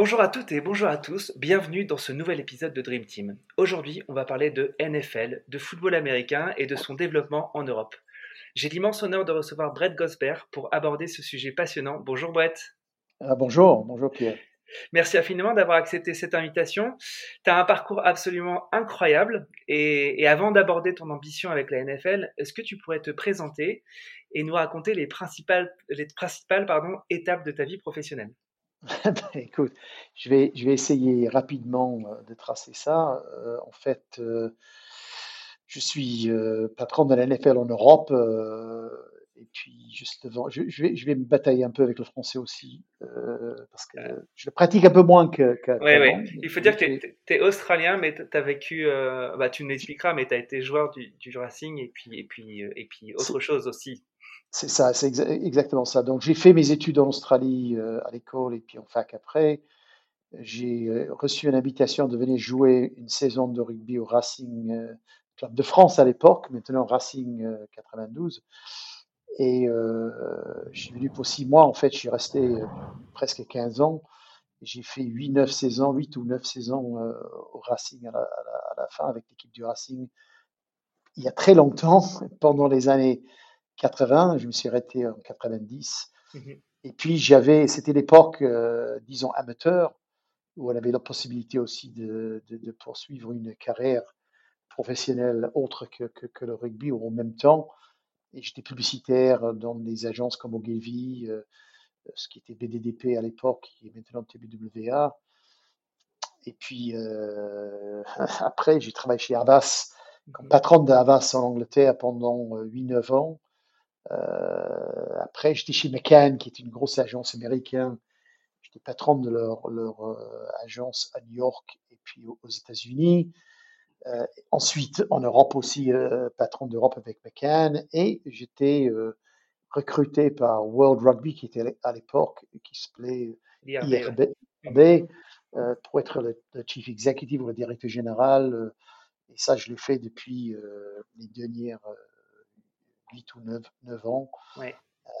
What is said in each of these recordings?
Bonjour à toutes et bonjour à tous, bienvenue dans ce nouvel épisode de Dream Team. Aujourd'hui, on va parler de NFL, de football américain et de son développement en Europe. J'ai l'immense honneur de recevoir Brett Gosbert pour aborder ce sujet passionnant. Bonjour Brett. Ah, bonjour, bonjour Pierre. Merci infiniment d'avoir accepté cette invitation. Tu as un parcours absolument incroyable et, avant d'aborder ton ambition avec la NFL, est-ce que tu pourrais te présenter et nous raconter les principales, les principales pardon, étapes de ta vie professionnelle? Ben, écoute, je vais, je vais essayer rapidement euh, de tracer ça. Euh, en fait, euh, je suis patron de la NFL en Europe. et puis, juste devant, je, je vais, je vais me batailler un peu avec le français aussi, parce que je le pratique un peu moins que. oui, oui. Il faut dire que tu es, australien, mais tu as vécu, bah, tu nous l'expliqueras, mais tu as été joueur du, du Racing et puis, et, puis, et puis autre chose aussi. C'est ça, c'est exactement ça. Donc j'ai fait mes études en Australie euh, à l'école et puis en fac après. J'ai euh, reçu une invitation de venir jouer une saison de rugby au Racing euh, Club de France à l'époque, maintenant Racing 92. Et je suis venu pour six mois. En fait, je suis resté presque 15 ans. J'ai fait 8-9 saisons, 8 ou 9 saisons au Racing à la fin avec l'équipe du Racing il y a très longtemps, pendant les années 80, je me suis arrêté en 90. Mmh et puis j'avais, c'était l'époque, euh, disons, amateur, où on avait la possibilité aussi de, de, poursuivre une carrière professionnelle autre que, que, le rugby ou en même temps. Et j'étais publicitaire dans des agences comme Ogilvy, euh, ce qui était BDDP à l'époque, qui est maintenant TBWA. Et puis euh, après, j'ai travaillé chez Havas, comme mmh patron de Havas en Angleterre pendant 8-9 ans. Euh, après, j'étais chez McCann, qui est une grosse agence américaine. J'étais patron de leur, leur euh, agence à New York et puis aux, États-Unis. Euh, ensuite, en Europe aussi, patron d'Europe avec McCann. Et j'étais recruté par World Rugby, qui était à l'époque, qui s'appelait IRB, pour être le, chief executive ou le directeur général. et ça, je l'ai fait depuis les dernières 8 ou 9, ans. Ouais.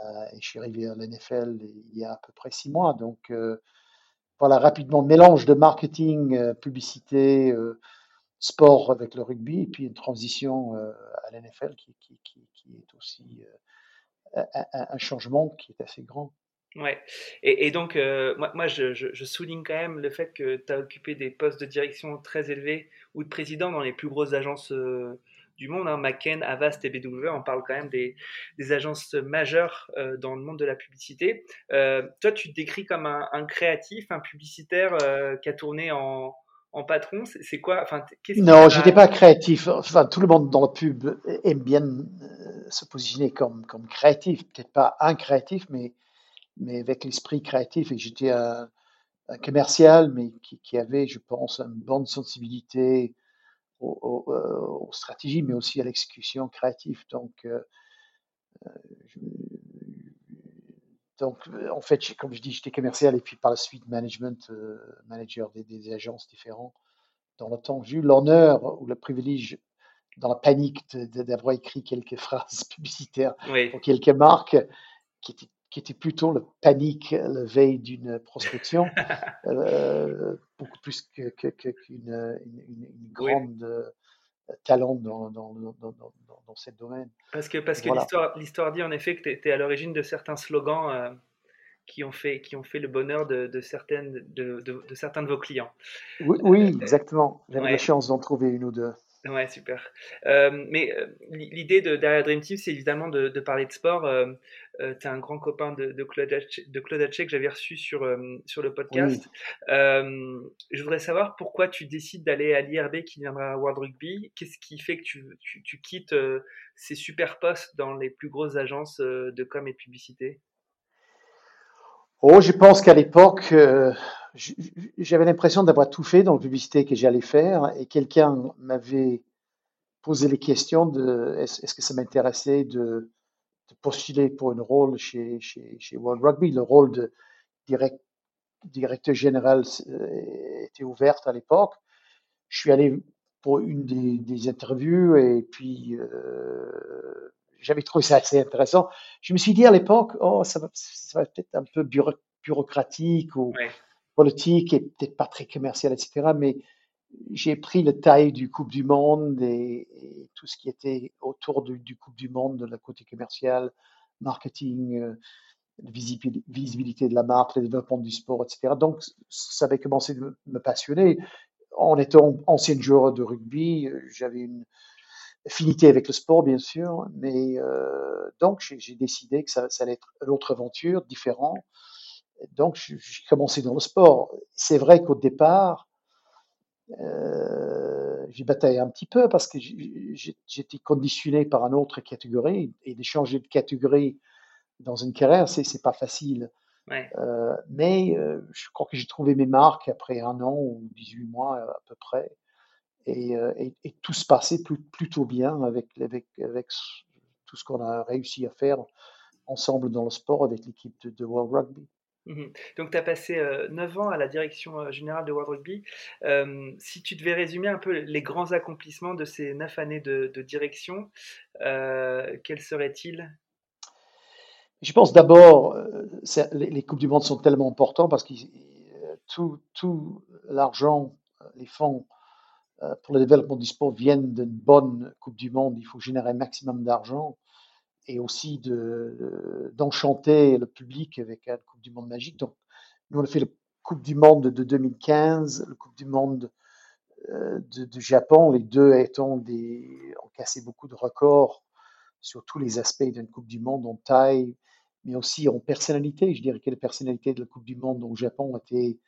Euh, et je suis arrivé à l'NFL il y a à peu près 6 mois. Donc, euh, voilà, rapidement, mélange de marketing, euh, publicité, sport avec le rugby, et puis une transition à l'NFL qui, qui, qui, qui, est aussi un, un, changement qui est assez grand. Ouais, et, et donc, moi, moi je, je, souligne quand même le fait que tu as occupé des postes de direction très élevés ou de président dans les plus grosses agences du monde. Hein, McKen, Avast et BW, on parle quand même des, agences majeures euh, dans le monde de la publicité. Euh, toi, tu te décris comme un, créatif, un publicitaire euh, qui a tourné en, patron. C'est quoi enfin, Non, je n'étais pas créatif. Enfin, tout le monde dans la pub aime bien se positionner comme, comme créatif. Peut-être pas un créatif, mais, mais avec l'esprit créatif. Et j'étais un, commercial, mais qui, qui, avait, je pense, une bonne sensibilité euh, aux, stratégies, mais aussi à l'exécution créative. Donc, euh, euh, donc, en fait, comme je dis, j'étais commercial et puis par la suite management, manager des, agences différentes. Dans le temps, j'ai eu l'honneur ou le privilège, dans la panique, d'avoir écrit quelques phrases publicitaires pour quelques marques qui étaient qui était plutôt le panique la veille d'une prospection, euh, beaucoup plus qu'une que, que, une, une, grande euh, talent dans, dans, dans, dans, ce domaine. Parce que, parce que l'histoire dit en effet que tu étais à l'origine de certains slogans euh, qui, ont fait, qui ont fait le bonheur de, de certaines, de, de, certains de vos clients. Oui, oui exactement. J'avais la chance d'en trouver une ou deux. Ouais, super. Euh, mais euh, l'idée de, derrière Dream Team, c'est évidemment de, de, parler de sport. Euh, euh tu es un grand copain de, de Claude Hachet que j'avais reçu sur, euh, sur le podcast. je voudrais savoir pourquoi tu décides d'aller à l'IRB qui viendra à World Rugby. Qu'est-ce qui fait que tu, tu, tu quittes ces super postes dans les plus grosses agences de com et de publicité? Oh, je pense qu'à l'époque, j'avais l'impression d'avoir tout fait dans la publicité que j'allais faire et quelqu'un m'avait posé les questions de est-ce que ça m'intéressait de, de, postuler pour un rôle chez, chez, chez, World Rugby. Le rôle de direct, directeur général euh, était ouvert à l'époque. Je suis allé pour une des, des interviews et puis euh, j'avais trouvé ça assez intéressant. Je me suis dit à l'époque, oh, ça va, ça va peut-être un peu bureaucratique ou politique et peut-être pas très commercial, etc. Mais j'ai pris le taille du Coupe du Monde et, tout ce qui était autour du, Coupe du Monde, de la côté commercial, marketing, euh, visibilité de la marque, le développement du sport, etc. Donc, ça avait commencé de me passionner. En étant ancien joueur de rugby, euh, j'avais une affinité avec le sport, bien sûr, mais euh, donc j'ai décidé que ça, ça, allait être une autre aventure, différent donc, j'ai commencé dans le sport. C'est vrai qu'au départ, euh, j'ai bataillé un petit peu parce que j'étais conditionné par une autre catégorie et de changer de catégorie dans une carrière, c'est pas facile. Euh, mais euh, je crois que j'ai trouvé mes marques après un an ou 18 mois à peu près. Et, et, et tout se passait plutôt bien avec, avec, avec tout ce qu'on a réussi à faire ensemble dans le sport avec l'équipe de, de World Rugby. Mmh Donc, tu as passé 9 ans à la direction générale de World Rugby. si tu devais résumer un peu les grands accomplissements de ces 9 années de, direction, quels seraient-ils? Je pense d'abord, les, Coupes du Monde sont tellement importants parce que tout, tout l'argent, les fonds pour le développement du sport viennent d'une bonne Coupe du Monde. Il faut générer un maximum d'argent et aussi de, d'enchanter le public avec la Coupe du Monde magique. Donc, nous, on a fait la Coupe du Monde de 2015, la Coupe du Monde euh, de, Japon, les deux étant des, ont cassé beaucoup de records sur tous les aspects d'une Coupe du Monde, en taille, mais aussi en personnalité. Je dirais que la personnalité de la Coupe du Monde au Japon était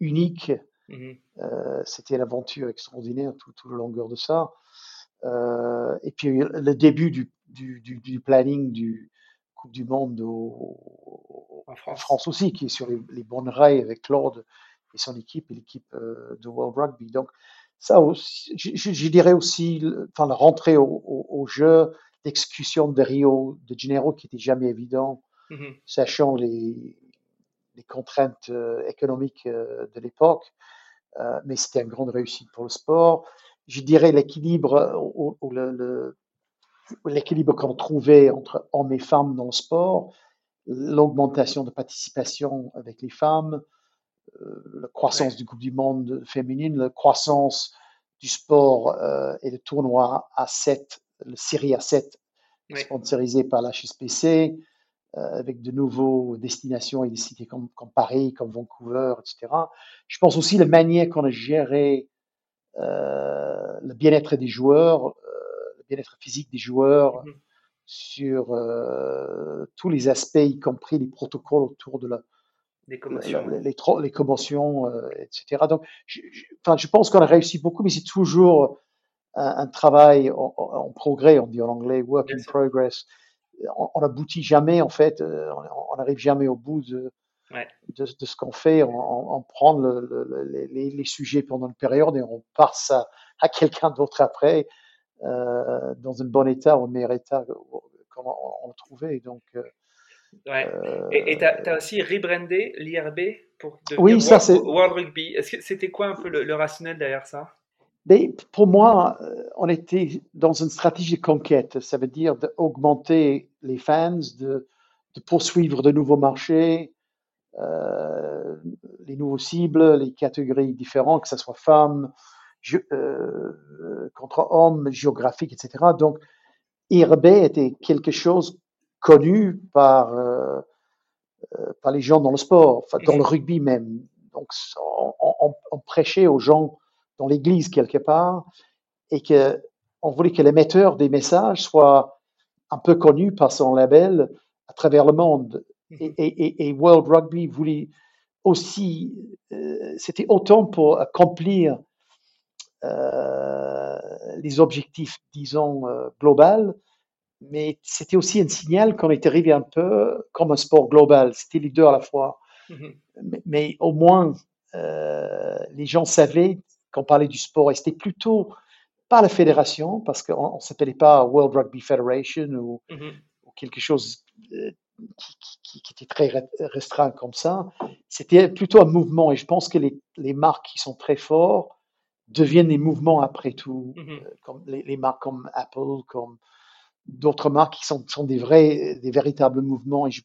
unique. Mmh euh, c'était l'aventure extraordinaire tout, tout le longueur de ça. Euh, et puis le début du, du, du, du, planning du Coupe du Monde au, en, France. France. aussi, qui est sur les, les bonnes rails avec Claude et son équipe et l'équipe euh, de World Rugby. Donc ça aussi, je, je dirais aussi, enfin la rentrée au, au, au jeu, l'exécution de Rio de Janeiro qui était jamais évident, mm -hmm. sachant les, les contraintes euh, économiques euh, de l'époque. Mais c'était une grande réussite pour le sport je dirais, l'équilibre l'équilibre qu'on trouvait entre hommes et femmes dans le sport, l'augmentation de participation avec les femmes, euh, la croissance du Coupe du Monde féminine, la croissance du sport euh, et le tournoi A7, le série A7 sponsorisé par la HSPC, euh, avec de nouveaux destinations et des cités comme, comme, Paris, comme Vancouver, etc. Je pense aussi la manière qu'on a géré euh, le bien-être des joueurs, bien-être physique des joueurs, mmh sur euh, tous les aspects, y compris les protocoles autour de la, les commotions, les, les, les commotions etc. Donc, je, je, enfin, je pense qu'on a réussi beaucoup, mais c'est toujours un, un travail en, en, progrès, on dit en anglais, work in progress. On n'aboutit jamais, en fait, on n'arrive jamais au bout de, ouais. de, de, ce qu'on fait. On, on, prend le, le, les, les, sujets pendant une période et on passe à, à quelqu'un d'autre après, euh, dans un bon état ou un meilleur état qu'on on, le trouvait. Donc, euh, ouais. Euh, et tu as, aussi rebrandé l'IRB pour devenir oui, ça, World, World Rugby. C'était quoi un peu le, le rationnel derrière ça? Mais pour moi, on était dans une stratégie de conquête. Ça veut dire d'augmenter les fans, de, de poursuivre de nouveaux marchés, euh, les nouveaux cibles, les catégories différentes, que ce soit femmes, euh, contre hommes, géographiques, etc. Donc, IRB était quelque chose connu par, euh, euh, par les gens dans le sport, dans le rugby même. Donc, on, on, on prêchait aux gens dans l'église quelque part. et que on voulait que l'émetteur des messages soit un peu connu par son label à travers le monde. Mmh et, World Rugby voulait aussi, euh, c'était autant pour accomplir les objectifs, disons, euh, global, mais c'était aussi un signal qu'on était arrivé un peu comme un sport global. C'était les deux à la fois. Mmh mais, au moins, les gens savaient qu'on parlait du sport et c'était plutôt pas la fédération, parce qu'on ne s'appelait pas World Rugby Federation ou, ou quelque chose qui, qui, était très restreint comme ça. C'était plutôt un mouvement et je pense que les, les, marques qui sont très forts deviennent des mouvements après tout, mmh euh, comme les, les, marques comme Apple, comme d'autres marques qui sont, sont, des vrais, des véritables mouvements. Et je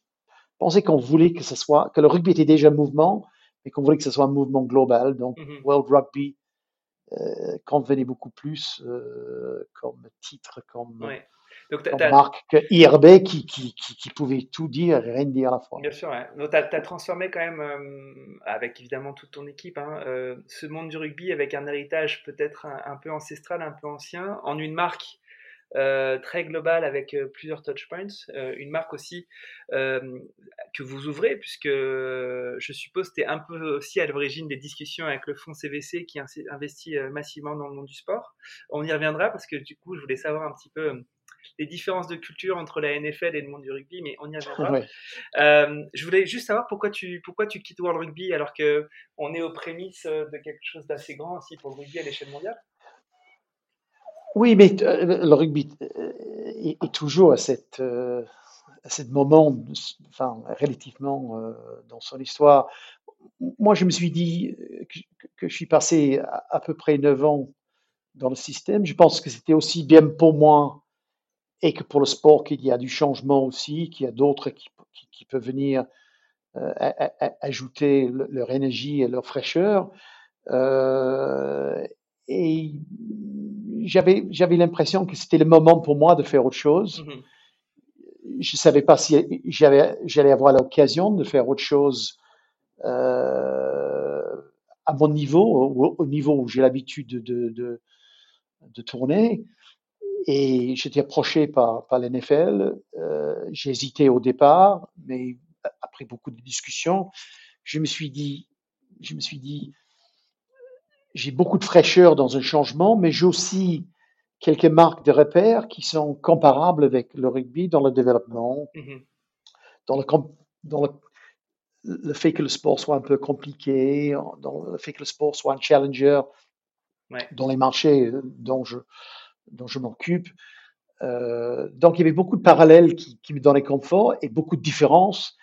pensais qu'on voulait que ce soit, que le rugby était déjà un mouvement, mais qu'on voulait que ce soit un mouvement global. Donc, mmh World Rugby euh, convenait beaucoup plus euh, comme titre, comme. Donc, marque que IRB qui, qui, qui, pouvait tout dire et rien dire à la fois. Bien sûr, tu as, transformé quand même, euh, avec évidemment toute ton équipe, hein, euh, ce monde du rugby avec un héritage peut-être un, peu ancestral, un peu ancien, en une marque euh, très globale avec plusieurs touchpoints, une marque aussi que vous ouvrez, puisque je suppose que tu es un peu aussi à l'origine des discussions avec le fonds CVC qui investit massivement dans le monde du sport. On y reviendra parce que du coup, je voulais savoir un petit peu les différences de culture entre la NFL et le monde du rugby, mais on y reviendra. Euh, je voulais juste savoir pourquoi tu, pourquoi tu quittes World Rugby alors qu'on est aux prémices de quelque chose d'assez grand aussi pour le rugby à l'échelle mondiale? Oui, mais euh, le rugby euh, est, toujours à cette, à ce moment, enfin, relativement dans son histoire. Moi, je me suis dit que, que je suis passé à, à peu près 9 ans dans le système. Je pense que c'était aussi bien pour moi et que pour le sport, qu'il y a du changement aussi, qu'il y a d'autres qui, qui, peuvent venir euh, ajouter leur énergie et leur fraîcheur. Euh, et j'avais, j'avais l'impression que c'était le moment pour moi de faire autre chose. Mmh Je ne savais pas si j'avais, j'allais avoir l'occasion de faire autre chose euh, à mon niveau, au, au niveau où j'ai l'habitude de, de, de, de tourner. Et j'étais approché par, par l'NFL. Euh, j'ai hésité au départ, mais après beaucoup de discussions, je me suis dit, je me suis dit, j'ai beaucoup de fraîcheur dans un changement, mais j'ai aussi quelques marques de repères qui sont comparables avec le rugby dans le développement, mmh dans, le, dans le, le, fait que le sport soit un peu compliqué, dans le fait que le sport soit un challenger dans les marchés dont je, dont je m'occupe. Euh, donc, il y avait beaucoup de parallèles qui, me donnaient confort et beaucoup de différences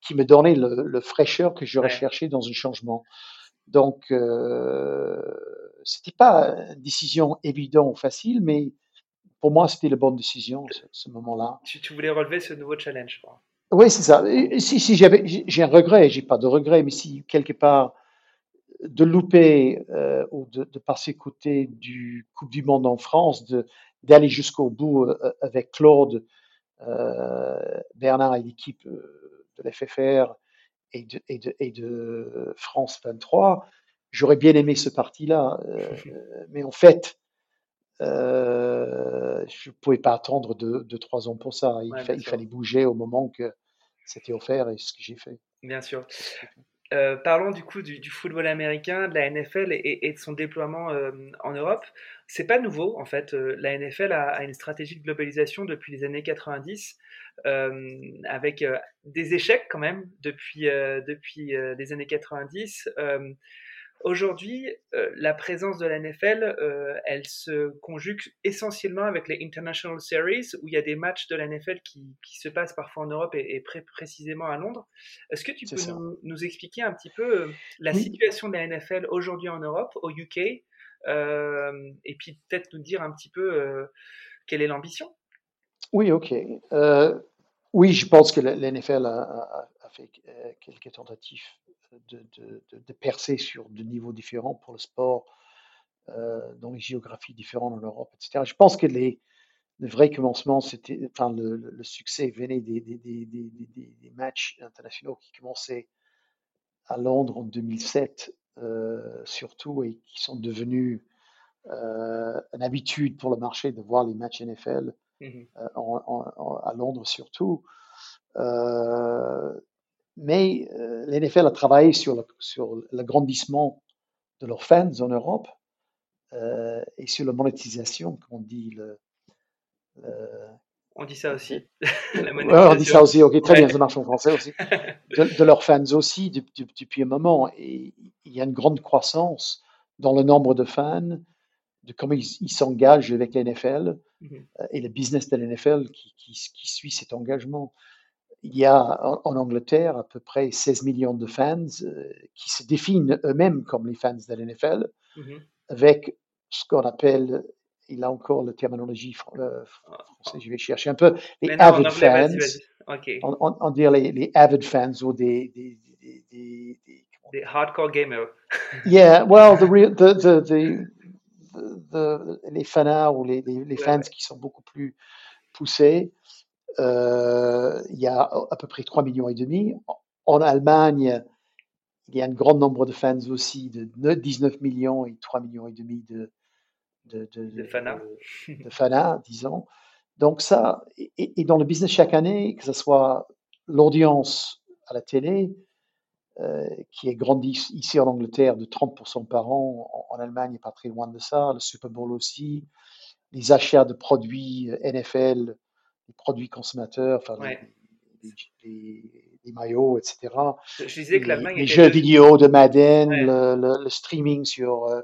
qui me donnaient le, fraîcheur que je recherchais dans un changement. Donc, euh, c'était pas une décision évidente ou facile, mais pour moi, c'était la bonne décision ce, ce moment-là. Tu, tu, voulais relever ce nouveau challenge, crois. Oui, c'est ça. si, si j'avais, j'ai un regret, j'ai pas de regret, mais si quelque part de louper euh, ou de, passer côté du Coupe du Monde en France, d'aller jusqu'au bout euh, avec Claude, euh, Bernard et l'équipe de l'FFR et de, et, de, et de, France 23, j'aurais bien aimé ce parti-là. mais en fait, je ne pouvais pas attendre deux, trois ans pour ça. Il, il fallait bouger au moment que c'était offert et ce que j'ai fait. Bien sûr. Euh, parlons du coup du, football américain, de la NFL et, de son déploiement euh, en Europe. C'est pas nouveau en fait. Euh, la NFL a, une stratégie de globalisation depuis les années 90, avec des échecs quand même depuis depuis les années 90. Aujourd'hui, euh, la présence de la NFL, euh, elle se conjugue essentiellement avec les International Series, où il y a des matchs de la NFL qui, qui se passent parfois en Europe et, précisément à Londres. Est-ce que tu peux nous, expliquer un petit peu euh, la situation de la NFL aujourd'hui en Europe, au UK, et puis peut-être nous dire un petit peu quelle est l'ambition? Oui, ok. oui, je pense que la, NFL a, a fait quelques tentatives de, percer sur de niveaux différents pour le sport, euh, dans les géographies différentes en Europe, etc. Je pense que les, le vrai commencement, c'était, enfin, le, succès venait des, des, matchs internationaux qui commençaient à Londres en 2007, euh, surtout, et qui sont devenus une habitude pour le marché de voir les matchs NFL mmh à Londres surtout. Mais l'NFL a travaillé sur le, sur l'agrandissement de leurs fans en Europe et sur la monétisation, comme on dit. Le, on dit ça aussi. on dit ça aussi, ok, très bien, ça marche en français aussi. De, leurs fans aussi depuis un moment. Et il y a une grande croissance dans le nombre de fans, de comment ils s'engagent avec l'NFL mhm. et le business de l'NFL qui, qui, suit cet engagement. Il y a en, Angleterre à peu près 16 millions de fans euh, qui se définissent eux-mêmes comme les fans de l'NFL, mhm. avec ce qu'on appelle il a encore la terminologie euh, française, je vais chercher un peu, les avid fans. On, dirait les, les, avid fans ou des. des, des, des, des hardcore gamers. yeah, well, the, real, the, the, the, les fanards ou les, les, les fans qui sont beaucoup plus poussés, euh, il y a à peu près 3 millions et demi. En Allemagne, il y a un grand nombre de fans aussi, de 19 millions et 3 millions et demi de, de, de, de, Fana, disons. Donc ça, et, dans le business chaque année, que ce soit l'audience à la télé, euh, qui est grandi ici en Angleterre de 30% par an, en, Allemagne, pas très loin de ça, le Super Bowl aussi, les achats de produits NFL, les produits consommateurs, enfin, les, maillots, etc. Je disais que l'Allemagne les, jeux vidéo de Madden, le, streaming sur euh,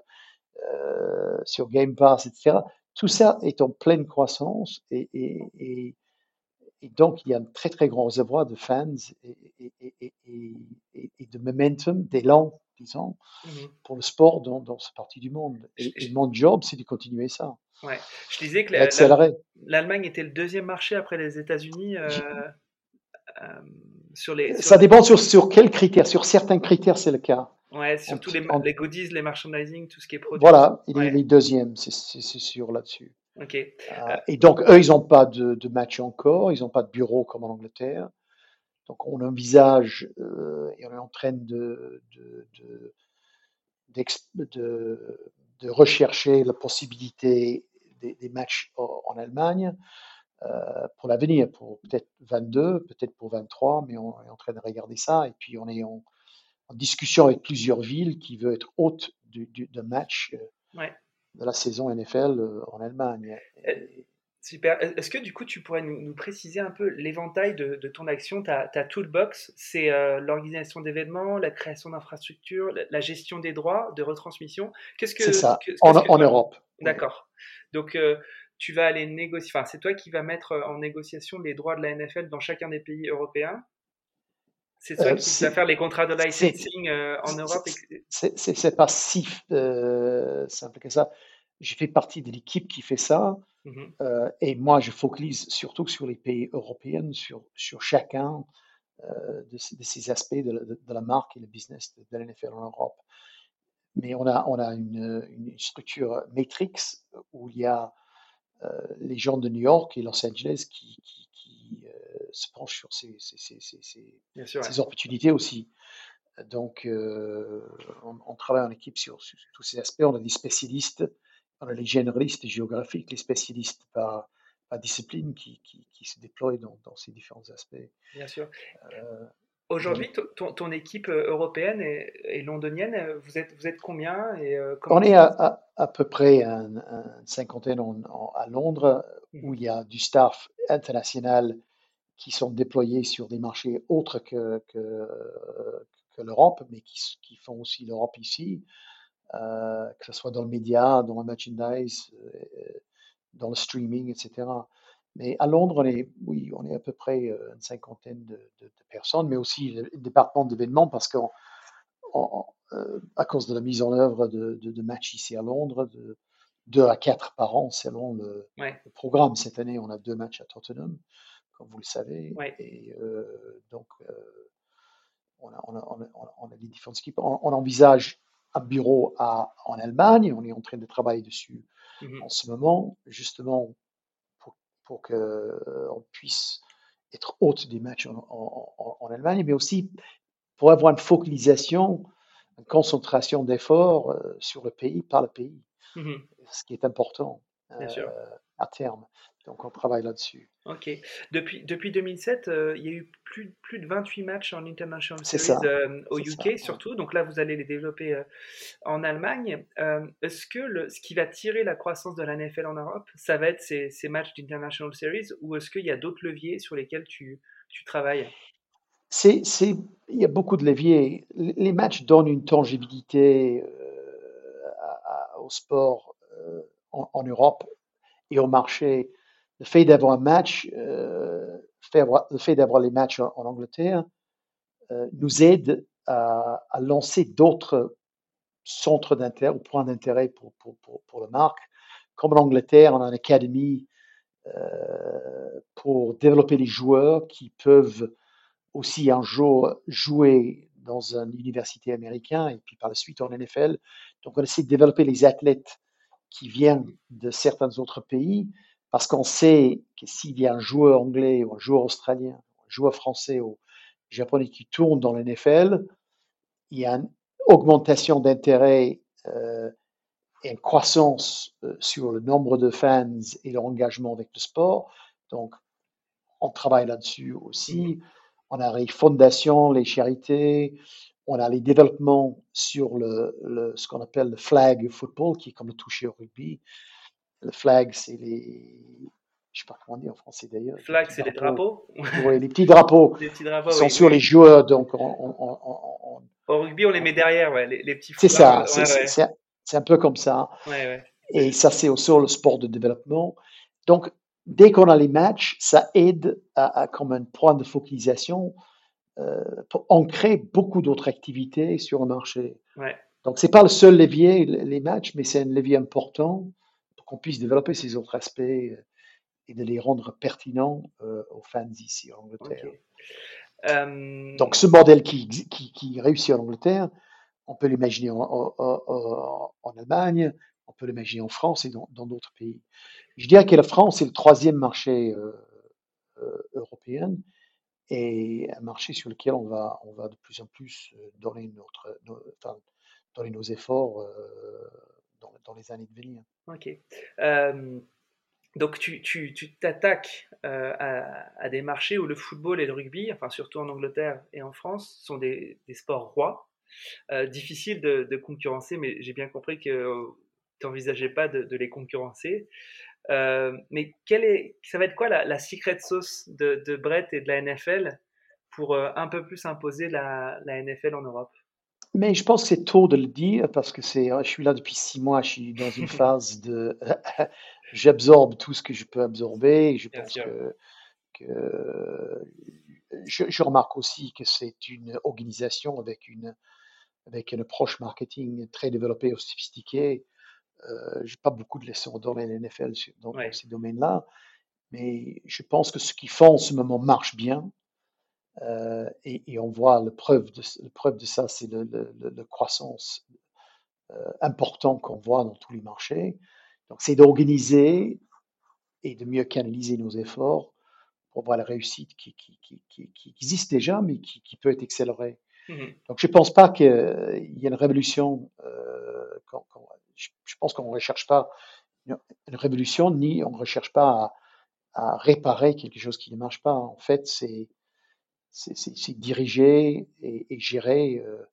euh, sur Game Pass, etc. Tout ça est en pleine croissance et, et, et, donc il y a un très très grand réservoir de fans et, de momentum, d'élan, mmh pour le sport dans, dans cette partie du monde. Et, mon job, c'est de continuer ça. Ouais. Je disais que l'Allemagne était le deuxième marché après les États-Unis. Euh, euh, sur les, Ça dépend sur, sur quels critères. Sur certains critères, c'est le cas. Ouais, surtout les, les, goodies, les merchandising, tout ce qui est produit. Voilà, il est les deuxièmes, c'est sûr là-dessus. Ok. Euh, et donc, eux, ils n'ont pas de, de, match encore, ils n'ont pas de bureau comme en Angleterre. Donc, on envisage euh, et on est en train de, de, de, de rechercher la possibilité des, des matchs en, Allemagne euh, pour l'avenir, pour peut-être 22, peut-être pour 23, mais on est en train de regarder ça. Et puis, on est en en discussion avec plusieurs villes qui veulent être hôtes de match euh, de la saison NFL en Allemagne. Euh, super. Est-ce que du coup tu pourrais nous, préciser un peu l'éventail de, ton action ta, ta, toolbox, c'est l'organisation d'événements, la création d'infrastructures, la, gestion des droits de retransmission. Qu'est-ce que c'est ça en, Europe D'accord. Donc tu vas aller négocier. Enfin, c'est toi qui vas mettre en négociation les droits de la NFL dans chacun des pays européens? C'est toi qui vas faire les contrats de licensing euh, en Europe C'est pas si euh, simple que ça. Je fais partie de l'équipe qui fait ça. Mmh euh, et moi, je focalise surtout sur les pays européens, sur, sur chacun de, ces aspects de, la marque et le business de, de l'NFL en Europe. Mais on a, on a une, une structure Matrix où il y a les gens de New York et Los Angeles qui, qui, se penche sur ces, ces, opportunités aussi. Donc, euh, on, travaille en équipe sur, tous ces aspects. On a des spécialistes, les généralistes géographiques, les spécialistes par, discipline qui, qui, se déploient dans, ces différents aspects. Bien sûr. Euh, Aujourd'hui, ton, équipe euh, européenne et, londonienne, vous êtes, vous êtes combien et On est à, à, peu près une cinquantaine à Londres, mmh où il y a du staff international qui sont déployés sur des marchés autres que, que, que l'Europe, mais qui, qui, font aussi l'Europe ici, euh, que ce soit dans le média, dans le merchandise, euh, dans le streaming, etc. Mais à Londres, on est, oui, on est à peu près euh, une cinquantaine de, de, personnes, mais aussi le département d'événements, parce qu'à cause de la mise en œuvre de, de, matchs ici à Londres, de 2 à 4 par an selon le, le, programme. Cette année, on a deux matchs à Tottenham vous le savez. Et euh, donc, euh, on a, on, a, on, a, des différentes équipes. On, envisage un bureau à, en Allemagne. On est en train de travailler dessus mmh en ce moment, justement pour, pour qu'on euh, puisse être hôte des matchs en, Allemagne, mais aussi pour avoir une focalisation, une concentration d'efforts sur le pays, par le pays. Mmh ce qui est important à terme. Donc on travaille là-dessus. Ok. Depuis, depuis 2007, euh, il y a eu plus, plus de 28 matchs en International Series euh, au UK surtout. Donc là, vous allez les développer euh, en Allemagne. Est-ce que le, ce qui va tirer la croissance de la NFL en Europe, ça va être ces, ces matchs d'International Series ou est-ce qu'il y a d'autres leviers sur lesquels tu, tu travailles? C'est, Il y a beaucoup de leviers. Les matchs donnent une tangibilité au sport en, en Europe et au marché le fait d'avoir un match, euh, le fait d'avoir les matchs en, Angleterre euh, nous aide à, lancer d'autres centres d'intérêt ou points d'intérêt pour, pour, pour, le marque. Comme en Angleterre, on a une académie euh, pour développer les joueurs qui peuvent aussi un jour jouer dans une université américaine et puis par la suite en NFL. Donc on essaie de développer les athlètes qui viennent de certains autres pays parce qu'on sait que s'il y a un joueur anglais ou un joueur australien, un joueur français ou japonais qui tourne dans l'NFL, il y a une augmentation d'intérêt euh, et une croissance euh, sur le nombre de fans et leur engagement avec le sport. Donc, on travaille là-dessus aussi. On a les fondations, les charités, on a les développements sur le, ce qu'on appelle le flag football, qui est comme le toucher au rugby. Le flag, c'est les. Je ne sais pas comment dire en français d'ailleurs. Flag, c'est les drapeaux Oui, les petits drapeaux. les petits drapeaux. sont sur les joueurs. Donc Au rugby, on les met derrière, ouais, les, petits C'est ça, c'est un peu comme ça. Et ça, c'est sur le sport de développement. Donc, dès qu'on a les matchs, ça aide à, comme un point de focalisation euh, pour ancrer beaucoup d'autres activités sur le marché. Ouais. Donc, ce n'est pas le seul levier, les matchs, mais c'est un levier important qu'on puisse développer ces autres aspects euh, et de les rendre pertinents euh, aux fans ici en Angleterre. Donc ce modèle qui, qui, réussit en Angleterre, on peut l'imaginer en, en, Allemagne, on peut l'imaginer en France et dans d'autres pays. Je dirais que la France est le troisième marché euh, européen et un marché sur lequel on va, on va de plus en plus donner, notre, nos, enfin, donner nos efforts dans, les années de venir. Ok. donc tu t'attaques tu, euh, à, des marchés où le football et le rugby, enfin surtout en Angleterre et en France, sont des, des sports rois. Euh, difficile de, concurrencer, mais j'ai bien compris que tu n'envisageais pas de, les concurrencer. Euh, mais quelle est, ça va être quoi la, secret sauce de, Brett et de la NFL pour un peu plus imposer la NFL en Europe? Mais je pense que c'est tôt de le dire parce que c'est, je suis là depuis six mois, je suis dans une phase de, j'absorbe tout ce que je peux absorber. Et je pense que, que je, je, remarque aussi que c'est une organisation avec une, avec une approche marketing très développée et sophistiquée. Euh, j'ai pas beaucoup de leçons dans la NFL dans, dans ces domaines-là, mais je pense que ce qu'ils font en ce moment marche bien. Euh, et, on voit la preuve de, la preuve de ça, c'est le, croissance euh, important qu'on voit dans tous les marchés. Donc, c'est d'organiser et de mieux canaliser nos efforts pour voir la réussite qui, qui, qui, qui existe déjà, mais qui, peut être accélérée. Mmh Donc, je ne pense pas qu'il y ait une révolution. Euh, je, pense qu'on ne recherche pas une, révolution, ni on ne recherche pas à, à, réparer quelque chose qui ne marche pas. En fait, c'est c'est diriger et, gérer euh,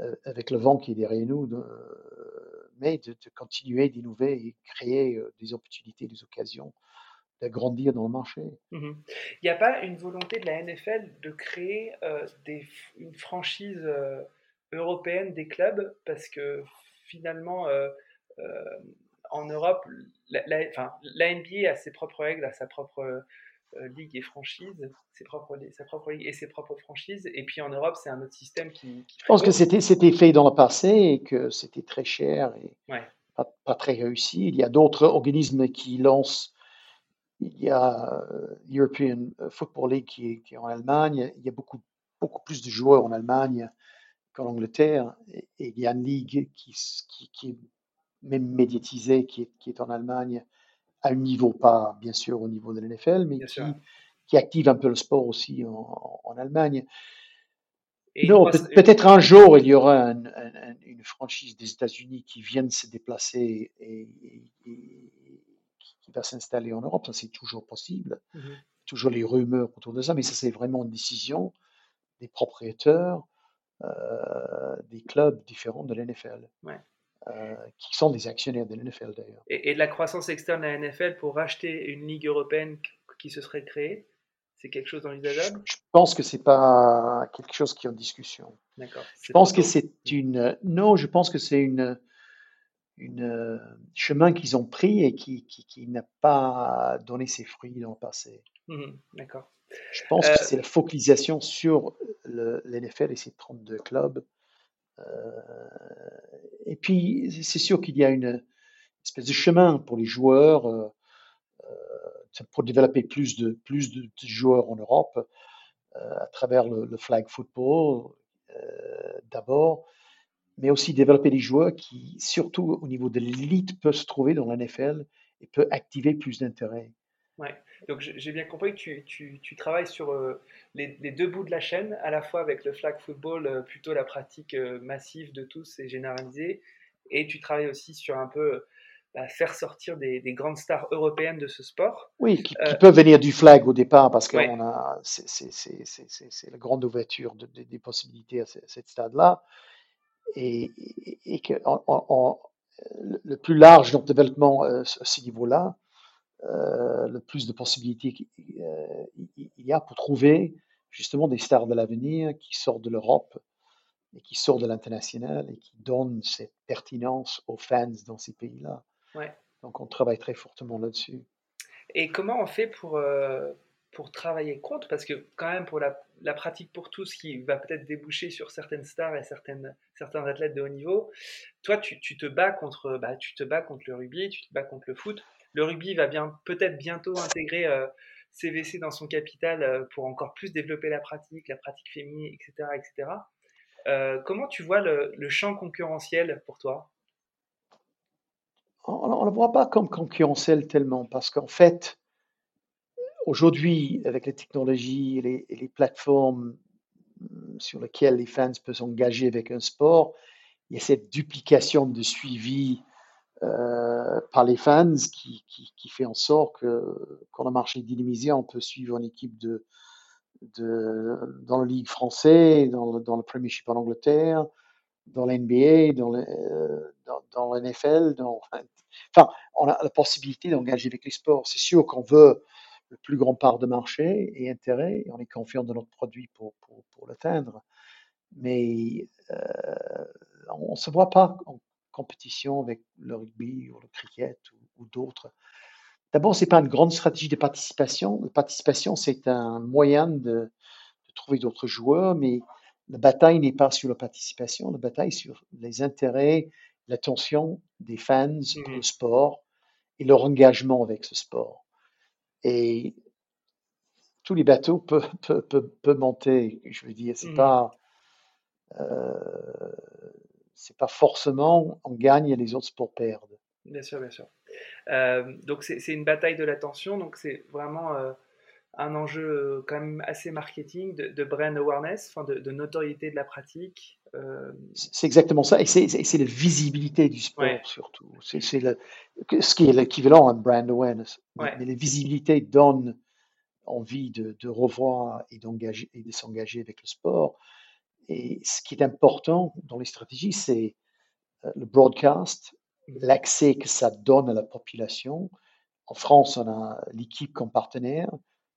euh, avec le vent qui est derrière nous, mais de, continuer d'innover et créer euh, des opportunités, des occasions d'agrandir dans le marché. Mmh Il n'y a pas une volonté de la NFL de créer des, une franchise européenne des clubs? Parce que finalement, en Europe, la, la, NBA a ses propres règles, a sa propre euh, ligue et franchise, ses propres, sa propre ligue et ses propres franchises. Et puis en Europe, c'est un autre système qui. Je pense que c'était, c'était fait dans le passé et que c'était très cher et pas, très réussi. Il y a d'autres organismes qui lancent. Il y a euh, European Football League qui est, qui est, en Allemagne. Il y a beaucoup, beaucoup plus de joueurs en Allemagne qu'en Angleterre. Et, il y a une ligue qui, qui, qui est même médiatisée qui est, qui est en Allemagne à un niveau, pas bien sûr au niveau de l'NFL, mais qui, qui, active un peu le sport aussi en, Allemagne. non, peut-être un jour il y aura une franchise des États-Unis qui vienne se déplacer et, qui va s'installer en Europe. Ça, c'est toujours possible. Mmh toujours les rumeurs autour de ça, mais ça, c'est vraiment une décision des propriétaires euh, des clubs différents de l'NFL. Euh, qui sont des actionnaires de l'NFL d'ailleurs. Et, de la croissance externe à la NFL pour racheter une ligue européenne qui se serait créée c'est quelque chose d'envisageable je, pense que c'est pas quelque chose qui est en discussion. D'accord. Je pense que c'est une. Non, je pense que c'est une, une chemin qu'ils ont pris et qui, qui, n'a pas donné ses fruits dans le passé. Mmh d'accord. Je pense que euh c'est la focalisation sur l'NFL et ses 32 clubs. Euh, et puis, c'est sûr qu'il y a une espèce de chemin pour les joueurs. Euh, pour développer plus de, plus de joueurs en Europe euh, à travers le, flag football euh, d'abord, mais aussi développer des joueurs qui, surtout au niveau de l'élite, peuvent se trouver dans la NFL et peuvent activer plus d'intérêt. Ouais. Donc j'ai bien compris que tu, tu, tu travailles sur euh, les, les, deux bouts de la chaîne, à la fois avec le flag football, plutôt la pratique massive de tous et généralisée, et tu travailles aussi sur un peu bah, faire sortir des, grandes stars européennes de ce sport. Oui, qui, euh, peuvent venir du flag au départ parce que c'est la grande ouverture des possibilités à ce, cette stade-là. Et, que le plus large développement euh, à ce niveau-là, euh, le plus de possibilités il y a pour trouver justement des stars de l'avenir qui sortent de l'Europe et qui sortent de l'international et qui donnent cette pertinence aux fans dans ces pays-là. Donc on travaille très fortement là-dessus. Et comment on fait pour, euh, pour travailler contre Parce que quand même pour la, pratique pour tous qui va peut-être déboucher sur certaines stars et certaines, certains athlètes de haut niveau, toi tu, te bats contre bah, tu te bats contre le rugby, tu te bats contre le foot. Le rugby va bien peut-être bientôt intégrer euh, CVC dans son capital euh, pour encore plus développer la pratique, la pratique féminine, etc. etc. comment tu vois le, le champ concurrentiel pour toi? On ne le voit pas comme concurrentiel tellement parce qu'en fait, aujourd'hui, avec les technologies et les, plateformes mm, sur lesquelles les fans peuvent s'engager avec un sport, il y a cette duplication de suivi euh, par les fans qui, fait en sorte que quand le marché est dynamisé, on peut suivre une équipe de, dans la Ligue française, dans le, dans le Premiership en Angleterre, dans l'NBA, dans, le, euh, l'NFL, Enfin, on a la possibilité d'engager avec les sports. C'est sûr qu'on veut le plus grand part de marché et intérêt, et on est confiant de notre produit pour, pour, l'atteindre. Mais euh, on ne se voit pas en compétition avec le rugby ou le cricket ou, d'autres. D'abord, ce n'est pas une grande stratégie de participation. La participation, c'est un moyen de, de trouver d'autres joueurs, mais la bataille n'est pas sur la participation, la bataille est sur les intérêts l'attention des fans pour le mmh sport et leur engagement avec ce sport. Et tous les bateaux peuvent, peuvent, monter, je veux dire, c'est mmh pas, euh, c'est pas forcément on gagne et les autres sports perdent. Bien sûr, bien sûr. Euh, donc c'est une bataille de l'attention, donc c'est vraiment euh, un enjeu euh, quand même assez marketing, de, brand awareness, enfin de, notoriété de la pratique. Euh. C'est exactement ça, et c'est la visibilité du sport surtout. C'est ce qui est l'équivalent à brand awareness. Mais, les visibilités donnent envie de, revoir et d'engager et de s'engager avec le sport. Et ce qui est important dans les stratégies, c'est euh, le broadcast, mmh. l'accès que ça donne à la population. En France, on a l'équipe comme partenaire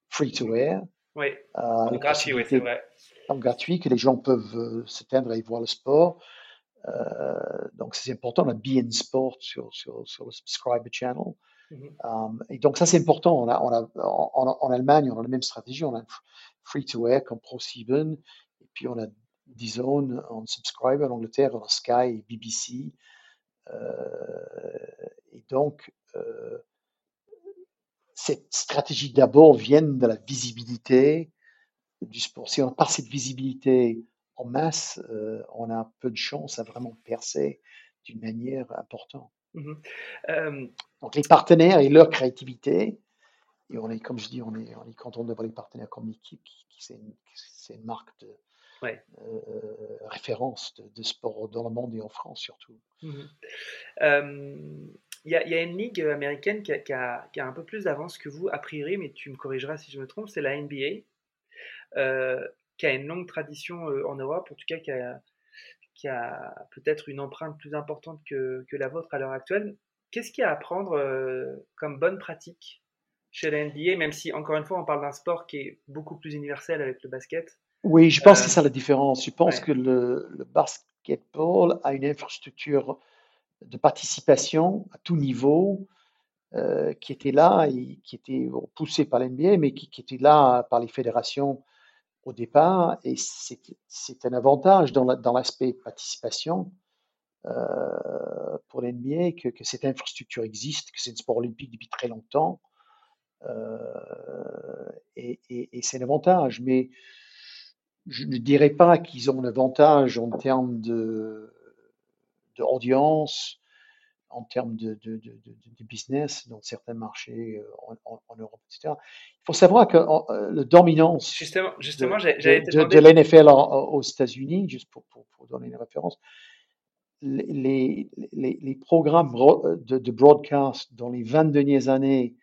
free to air. Oui, euh, gratuit, oui, c'est vrai. gratuit, que les gens peuvent euh, s'éteindre et voir le sport. Euh, donc, c'est important, on a BN Sport sur, sur, sur le Subscriber Channel. Mm-hmm. Um, et donc, ça, c'est important. On a, on a, en, Allemagne, on a la même stratégie. On a free to air comme Pro7. Et puis, on a DAZN en Subscriber. En Angleterre, on a Sky et BBC. et donc, cette stratégie d'abord vient de la visibilité du sport. Si on n'a pas cette visibilité en masse, euh, on a peu de chance à vraiment percer d'une manière importante. Mmh Donc les partenaires et leur créativité, et on est, comme je dis, on est, on est content d'avoir les partenaires comme équipe, qui, c'est une, marque de, référence de, sport dans le monde et en France surtout. Mmh il y, a une ligue américaine qui a, un peu plus d'avance que vous, a priori, mais tu me corrigeras si je me trompe, c'est la NBA, qui a une longue tradition en Europe, en tout cas qui a, qui a peut-être une empreinte plus importante que, que la vôtre à l'heure actuelle. Qu'est-ce qu'il y a à apprendre euh, comme bonne pratique chez la NBA, même si, encore une fois, on parle d'un sport qui est beaucoup plus universel avec le basket? Oui, je pense que c'est ça la différence. Je pense que le, le, basketball a une infrastructure de participation à tout niveau euh, qui était là et qui était poussée par l'NBA, mais qui, était là par les fédérations au départ, et c'est un avantage dans l'aspect participation euh, pour l'NBA que, que, cette infrastructure existe, que c'est un sport olympique depuis très longtemps, euh, et, c'est un avantage. Mais je ne dirais pas qu'ils ont un avantage en termes de d'audience, en termes de, de, de, de, business dans certains marchés euh, en, en, Europe, etc. Il faut savoir que euh, la dominance justement, justement de, l'NFL aux États-Unis, juste pour, pour, pour, donner une référence, les, les, les programmes de, broadcast dans les 20 dernières années,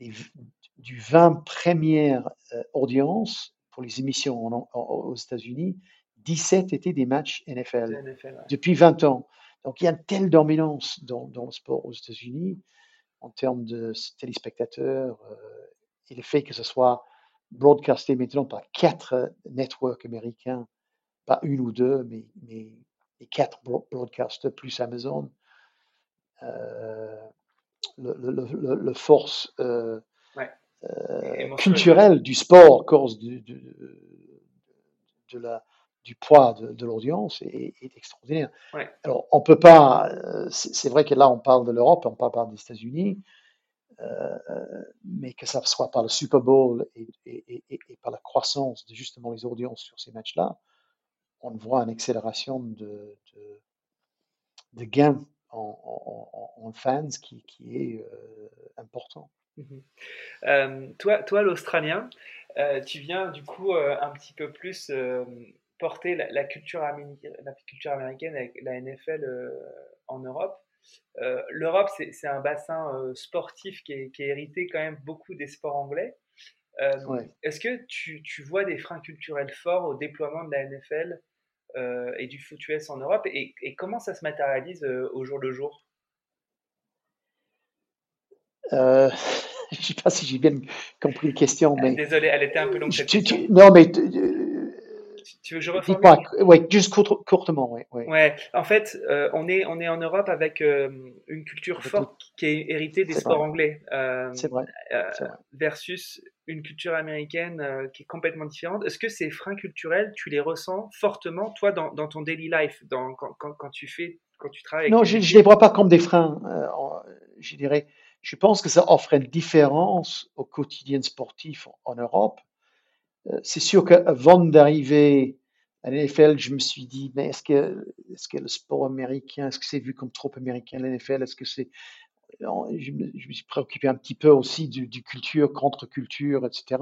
du 20 premières euh, audiences pour les émissions aux États-Unis, 17 étaient des matchs NFL, depuis 20 ans. Donc il y a une telle dominance dans, le sport aux États-Unis en termes de téléspectateurs euh, et le fait que ce soit broadcasté maintenant par quatre networks américains, pas une ou deux, mais, mais quatre broadcasters plus Amazon, euh, le, force euh, culturelle du sport, cause de, de la du poids de, l'audience est, extraordinaire. Alors, on peut pas, euh, c'est vrai que là, on parle de l'Europe, on parle des États-Unis, euh, mais que ça soit par le Super Bowl et, par la croissance de justement les audiences sur ces matchs-là, on voit une accélération de, de, gains en, fans qui, est euh, important. Mmh toi, toi l'Australien, tu viens du coup un petit peu plus porter la, culture, la culture américaine avec la NFL euh, en Europe. Euh, L'Europe, c'est un bassin euh, sportif qui est, hérité quand même beaucoup des sports anglais. Est-ce que tu, tu, vois des freins culturels forts au déploiement de la NFL et du foot US en Europe? Et, comment ça se matérialise au jour le jour? Je ne sais pas si j'ai bien compris la question, mais... Désolé, elle était un peu longue. non, mais tu veux que je reformule Oui, juste courtement, oui. Ouais. En fait, euh, on, est, on est en Europe avec euh, une culture forte qui est héritée des sports anglais. Euh, c'est vrai. Versus une culture américaine qui est complètement différente. Est-ce que ces freins culturels, tu les ressens fortement, toi, dans, dans ton daily life, dans, quand, quand, quand, tu fais, quand tu travailles Non, je ne les vois pas comme des freins. je dirais, je pense que ça offre une différence au quotidien sportif en Europe c'est sûr qu'avant d'arriver à l'NFL, je me suis dit, mais est-ce que, est-ce que le sport américain, est-ce que c'est vu comme trop américain l'NFL Est-ce que c'est. Je me, je me, suis préoccupé un petit peu aussi du, du culture, contre-culture, etc.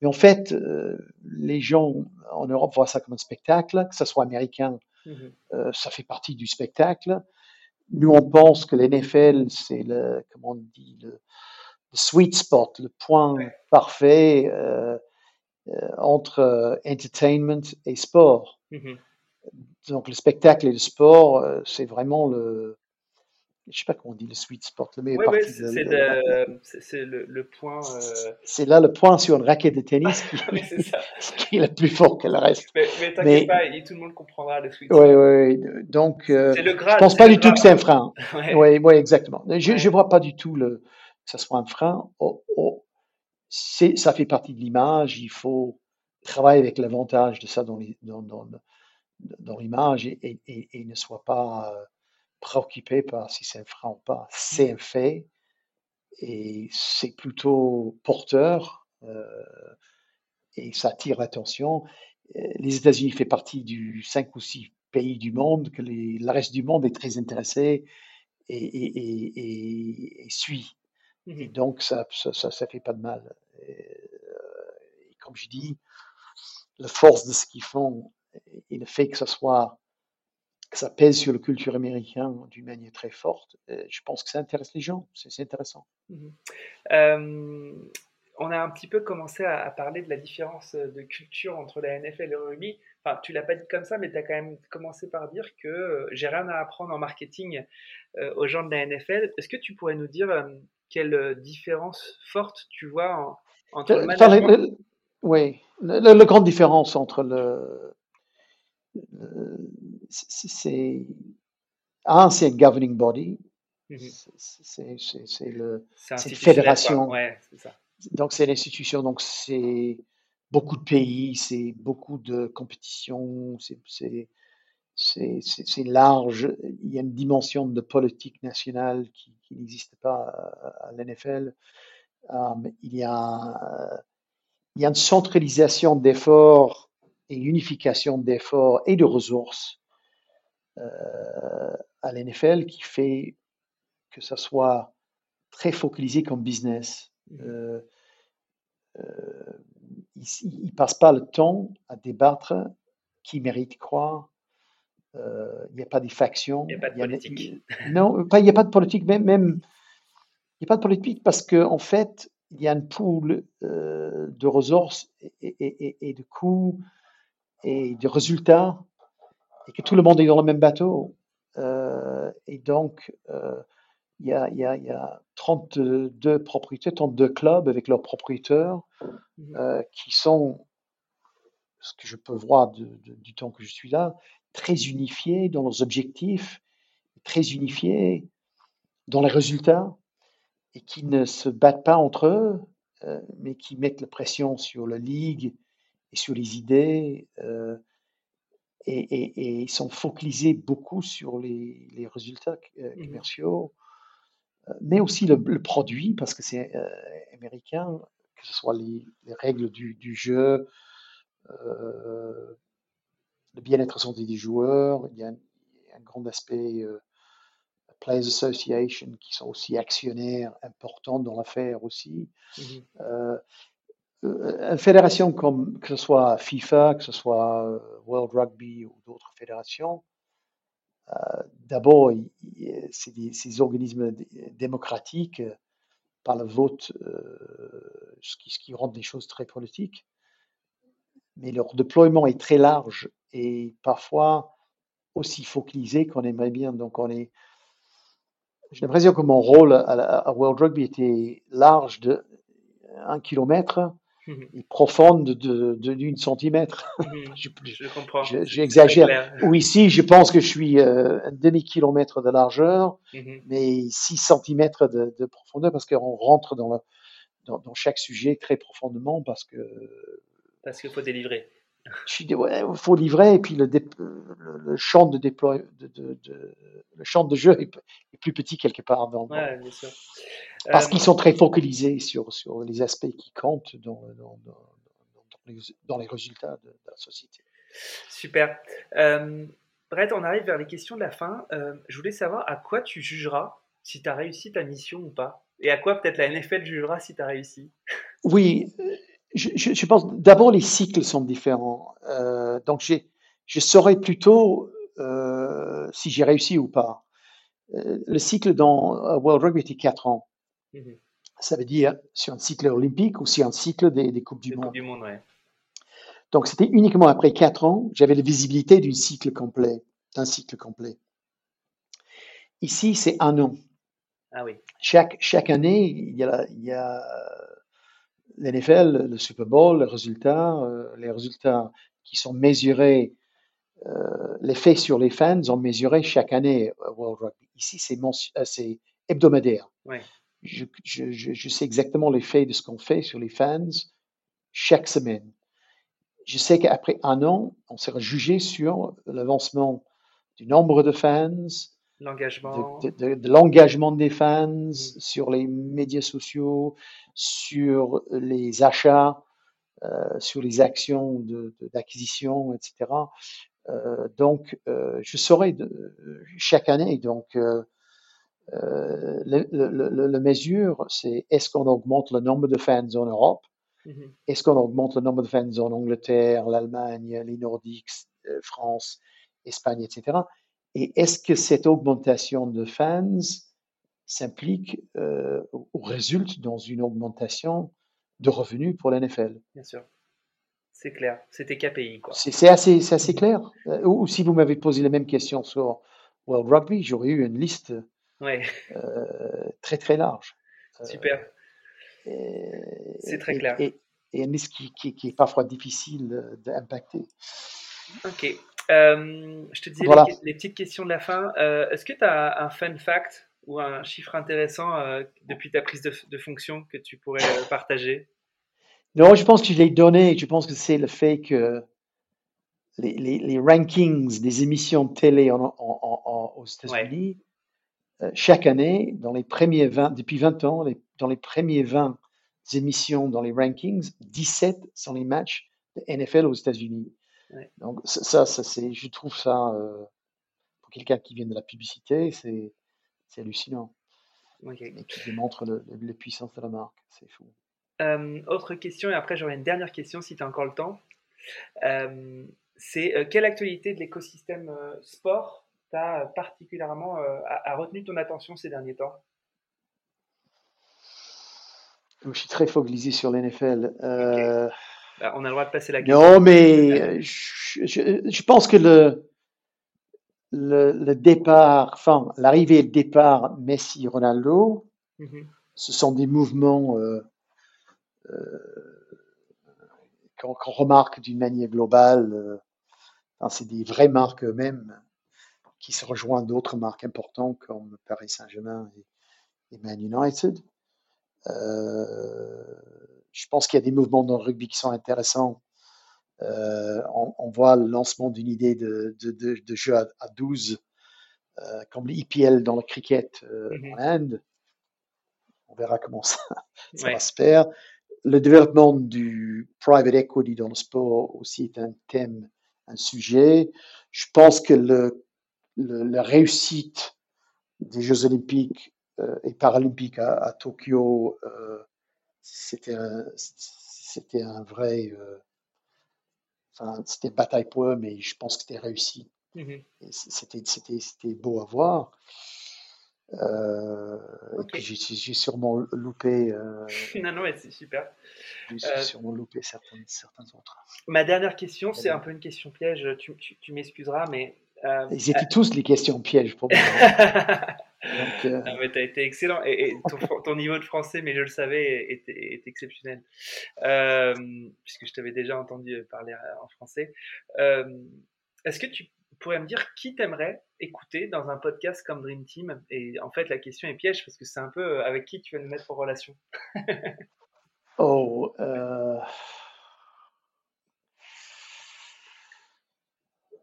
Mais en fait, euh, les gens en Europe voient ça comme un spectacle, que ce soit américain, mmh euh, ça fait partie du spectacle. Nous, on pense que l'NFL, c'est le, comment on dit, le, sweet spot, le point parfait. Euh, euh, entre euh, entertainment et sport. Mmh Donc le spectacle et le sport, euh, c'est vraiment le, je sais pas comment on dit le sweet spot, le meilleur c'est le, le, point. C'est là le point sur une raquette de tennis qui, est le plus fort que le reste. Mais, mais t'inquiète pas, tout le monde comprendra le sweet spot. Oui, oui. Donc, je pense pas du tout que c'est un frein. Oui, oui, exactement. Je ne vois pas du tout le, que ce soit un frein ça fait partie de l'image. Il faut travailler avec l'avantage de ça dans, dans, l'image et, et, ne soit pas euh, préoccupé par si c'est un frein ou pas. C'est un fait et c'est plutôt porteur euh, et ça attire l'attention. Euh, les États-Unis font partie du 5 ou 6 pays du monde que les, le reste du monde est très intéressé et, et suit. Et mmh donc, ça ça, ça, fait pas de mal. Et, euh, comme je dis, la force de ce qu'ils font et le fait que ça soit que ça pèse sur la culture américaine d'une manière très forte, euh, je pense que ça intéresse les gens, c'est intéressant. Euh, on a un petit peu commencé à, parler de la différence de culture entre la NFL et le rugby. Enfin, tu l'as pas dit comme ça, mais tu as quand même commencé par dire que euh, j'ai rien à apprendre en marketing aux gens de la NFL. Est-ce que tu pourrais nous dire quelle différence forte tu vois entre le management? Oui, la grande différence entre le, c'est un, c'est un governing body, mmh c'est le, une fédération. Donc c'est l'institution, donc c'est beaucoup de pays, c'est beaucoup de compétitions, c'est large. Il y a une dimension de politique nationale qui, n'existe pas à, l'NFL. Um, il, y a, il y a une centralisation d'efforts et unification d'efforts et de ressources euh, à l'NFL qui fait que ça soit très focalisé comme business. Mmh. Euh, euh, il ne passe pas le temps à débattre qui mérite quoi. Il n'y a pas des factions. Il n'y a pas de politique. non, il n'y a pas de politique, même, même il n'y a pas de politique parce qu'en en fait, il y a une pool de ressources et, et, et de coûts et de résultats et que tout le monde est dans le même bateau. Euh, et donc, euh, il y, a, y, a, y, a, 32 propriétaires, 32 clubs avec leurs propriétaires mmh euh, qui sont, ce que je peux voir du temps que je suis là, très unifiés dans leurs objectifs, très unifiés dans les résultats et qui ne se battent pas entre eux, mais qui mettent la pression sur la ligue et sur les idées. Euh, et, ils sont focalisés beaucoup sur les, résultats euh, mmh commerciaux, euh, mais aussi le, produit, parce que c'est américain, que ce soit les, règles du, jeu, le bien-être santé des joueurs, il y a un, grand aspect Players Association qui sont aussi actionnaires importants dans l'affaire aussi. Mmh euh, une fédération comme que ce soit FIFA, que ce soit euh, World Rugby ou d'autres fédérations, euh, d'abord, c'est ces organismes démocratiques par le vote, ce, qui, ce qui rend des choses très politiques. Mais leur déploiement est très large et parfois aussi focalisé qu'on aimerait bien. Donc, on est. J'ai l'impression que mon rôle à, à, World Rugby était large de 1 km Mmh et profonde de, d'une centimètre. Mmh je, je, comprends. J'exagère. Ou ici, je pense que je suis euh, un demi-kilomètre de largeur, mmh mais 6 centimètres de, de profondeur parce qu'on rentre dans, dans, dans, chaque sujet très profondément parce que. Parce qu'il faut délivrer. Il faut livrer et puis le, le, champ de, déploie, de, le champ de jeu est, plus petit quelque part. Dans, ouais, bien sûr. Parce qu'ils sont très focalisés sur, sur les aspects qui comptent dans, dans, les, dans les, résultats de, la société. Super. Euh, Brett, on arrive vers les questions de la fin. Euh, je voulais savoir à quoi tu jugeras si tu as réussi ta mission ou pas. Et à quoi peut-être la NFL jugera si tu as réussi? Oui, je, je, pense d'abord les cycles sont différents. Euh, donc je saurais plutôt euh, si j'ai réussi ou pas. Euh, le cycle dans World Rugby était 4 ans. Mmh Ça veut dire sur un cycle olympique ou sur un cycle des, des Coupes du Monde. du monde ouais. Donc c'était uniquement après 4 ans, j'avais la visibilité d'un cycle complet, d'un cycle complet. Ici, c'est un an. Ah oui. Chaque, chaque année, il y a, il y a l'NFL, le Super Bowl, les résultats, euh, les résultats qui sont mesurés, euh, l'effet sur les fans sont mesurés chaque année à World Rugby. Ici, c'est, euh, hebdomadaire. Je, je, je, sais exactement l'effet de ce qu'on fait sur les fans chaque semaine. Je sais qu'après un an, on sera jugé sur l'avancement du nombre de fans, L'engagement. De, l'engagement des fans mmh. sur les médias sociaux, sur les achats, euh, sur les actions d'acquisition, etc. Euh, donc, euh, je saurai chaque année. Donc, le, le, le, mesure, c'est est-ce qu'on augmente le nombre de fans en Europe? Mhm. Est-ce qu'on augmente le nombre de fans en Angleterre, l'Allemagne, les Nordiques, France, Espagne, etc. Et est-ce que cette augmentation de fans s'implique euh, ou résulte dans une augmentation de revenus pour la NFL Bien sûr. C'est clair, c'était KPI. C'est assez, assez clair. Euh, ou, si vous m'avez posé la même question sur World Rugby, j'aurais eu une liste ouais. très très large. Super. C'est très clair. Et, et, une liste qui, qui, qui, est parfois difficile d'impacter. Ok. Euh, je te disais les, petites questions de la fin. Euh, est-ce que tu as un fun fact ou un chiffre intéressant euh, depuis ta prise de, fonction que tu pourrais partager? Non, je pense que je l'ai donné. Je pense que c'est le fait que les, les, rankings des émissions de télé en, aux États-Unis, chaque année, dans les premiers 20, depuis 20 ans, dans les premiers 20 émissions dans les rankings, 17 sont les matchs de NFL aux États-Unis. Donc ça, ça c'est, je trouve ça, euh, pour quelqu'un qui vient de la publicité, c'est, c'est hallucinant. Et qui démontre le, la puissance de la marque. C'est fou. autre question, et après j'aurai une dernière question si tu as encore le temps. c'est euh, quelle actualité de l'écosystème euh, sport t'a particulièrement a, retenu ton attention ces derniers temps? Je suis très focalisé sur l'NFL. On a le droit de passer la question. Non, mais je, pense que le, le, départ, enfin, l'arrivée et le départ Messi-Ronaldo, mm-hmm. ce sont des mouvements euh, euh, qu'on remarque d'une manière globale. Euh, c'est des vraies marques eux-mêmes qui se rejoignent d'autres marques importantes comme Paris Saint-Germain et, et, Man United. Je pense qu'il y a des mouvements dans le rugby qui sont intéressants. Euh, on, voit le lancement d'une idée de, de, jeu à, 12, euh, comme l'IPL dans le cricket euh, mm-hmm. en Inde. On verra comment ça, va se faire. Le développement du private equity dans le sport aussi est un thème, un sujet. Je pense que le, la réussite des Jeux olympiques et paralympiques à, à Tokyo c'était un, c'était un vrai. Euh, enfin, c'était bataille pour eux, mais je pense que c'était réussi. Mmh c'était, c'était, c'était beau à voir. Euh, j'ai, sûrement loupé. Euh, non, non, c'est super. J'ai sûrement loupé certains, certains autres. Ma dernière question, c'est un peu une question piège. Tu, tu, m'excuseras, mais. Ils étaient tous les questions pièges pour moi. Donc, euh... mais tu as été excellent. Et, ton, niveau de français, mais je le savais, est, exceptionnel. Euh, puisque je t'avais déjà entendu parler euh, en français. Euh, est-ce que tu pourrais me dire qui t'aimerais écouter dans un podcast comme Dream Team? Et en fait, la question est piège parce que c'est un peu avec qui tu vas nous mettre en relation? oh,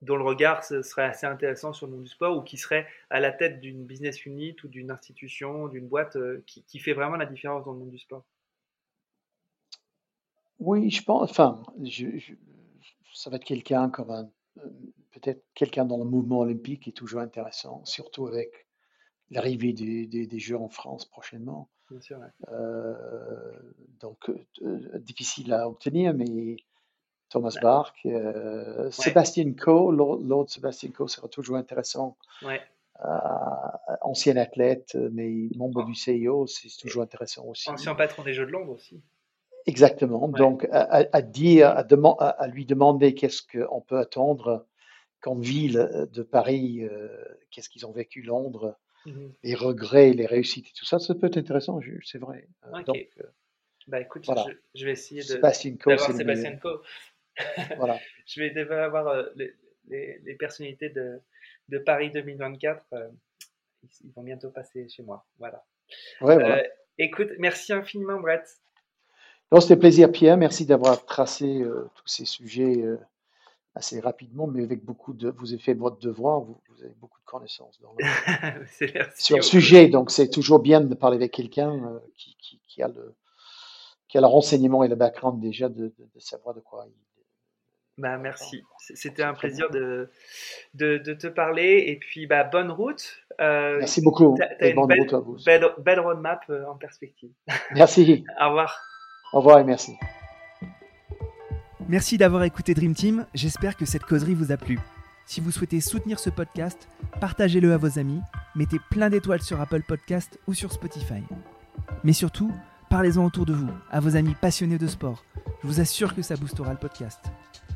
dont le regard serait assez intéressant sur le monde du sport ou qui serait à la tête d'une business unit ou d'une institution, d'une boîte euh, qui, fait vraiment la différence dans le monde du sport? Oui, je pense, enfin, ça va être quelqu'un comme un, peut-être quelqu'un dans le mouvement olympique qui est toujours intéressant, surtout avec l'arrivée des, Jeux en France prochainement. Bien sûr, euh, donc, euh, difficile à obtenir, mais Thomas Bach, euh, Sébastien Coe, l'autre Sébastien Coe sera toujours intéressant. Ouais. Euh, ancien athlète, mais membre du CIO, c'est toujours intéressant aussi. Ancien patron des Jeux de Londres aussi. Exactement. Donc, à, dire, à, lui demander qu'est-ce qu'on peut attendre comme ville de Paris, euh, qu'est-ce qu'ils ont vécu Londres, mhm. les regrets, les réussites et tout ça, ça peut être intéressant, c'est vrai. Donc, bah écoute, je, vais essayer de Sébastien Coe. Voilà. je vais devoir avoir euh, les, personnalités de, de, Paris 2024. Euh, ils, vont bientôt passer chez moi. Voilà. Euh, écoute, merci infiniment, Brett. C'était plaisir, Pierre. Merci d'avoir tracé tous ces sujets assez rapidement, mais avec beaucoup de. Vous avez fait votre devoir, vous, avez beaucoup de connaissances sur le sujet. Donc, c'est toujours bien de parler avec quelqu'un qui, qui, a le, qui a le renseignement et le background déjà de, de savoir de quoi il bah, merci. C'était un plaisir de, de, de, te parler. Et puis, bah, bonne route. Euh, merci beaucoup. et bonne belle, route à vous. Belle, belle roadmap euh, en perspective. Merci. Au revoir. Au revoir et merci. Merci d'avoir écouté Dream Team, j'espère que cette causerie vous a plu. Si vous souhaitez soutenir ce podcast, partagez-le à vos amis, mettez plein d'étoiles sur Apple Podcast ou sur Spotify. Mais surtout, parlez-en autour de vous, à vos amis passionnés de sport. Je vous assure que ça boostera le podcast.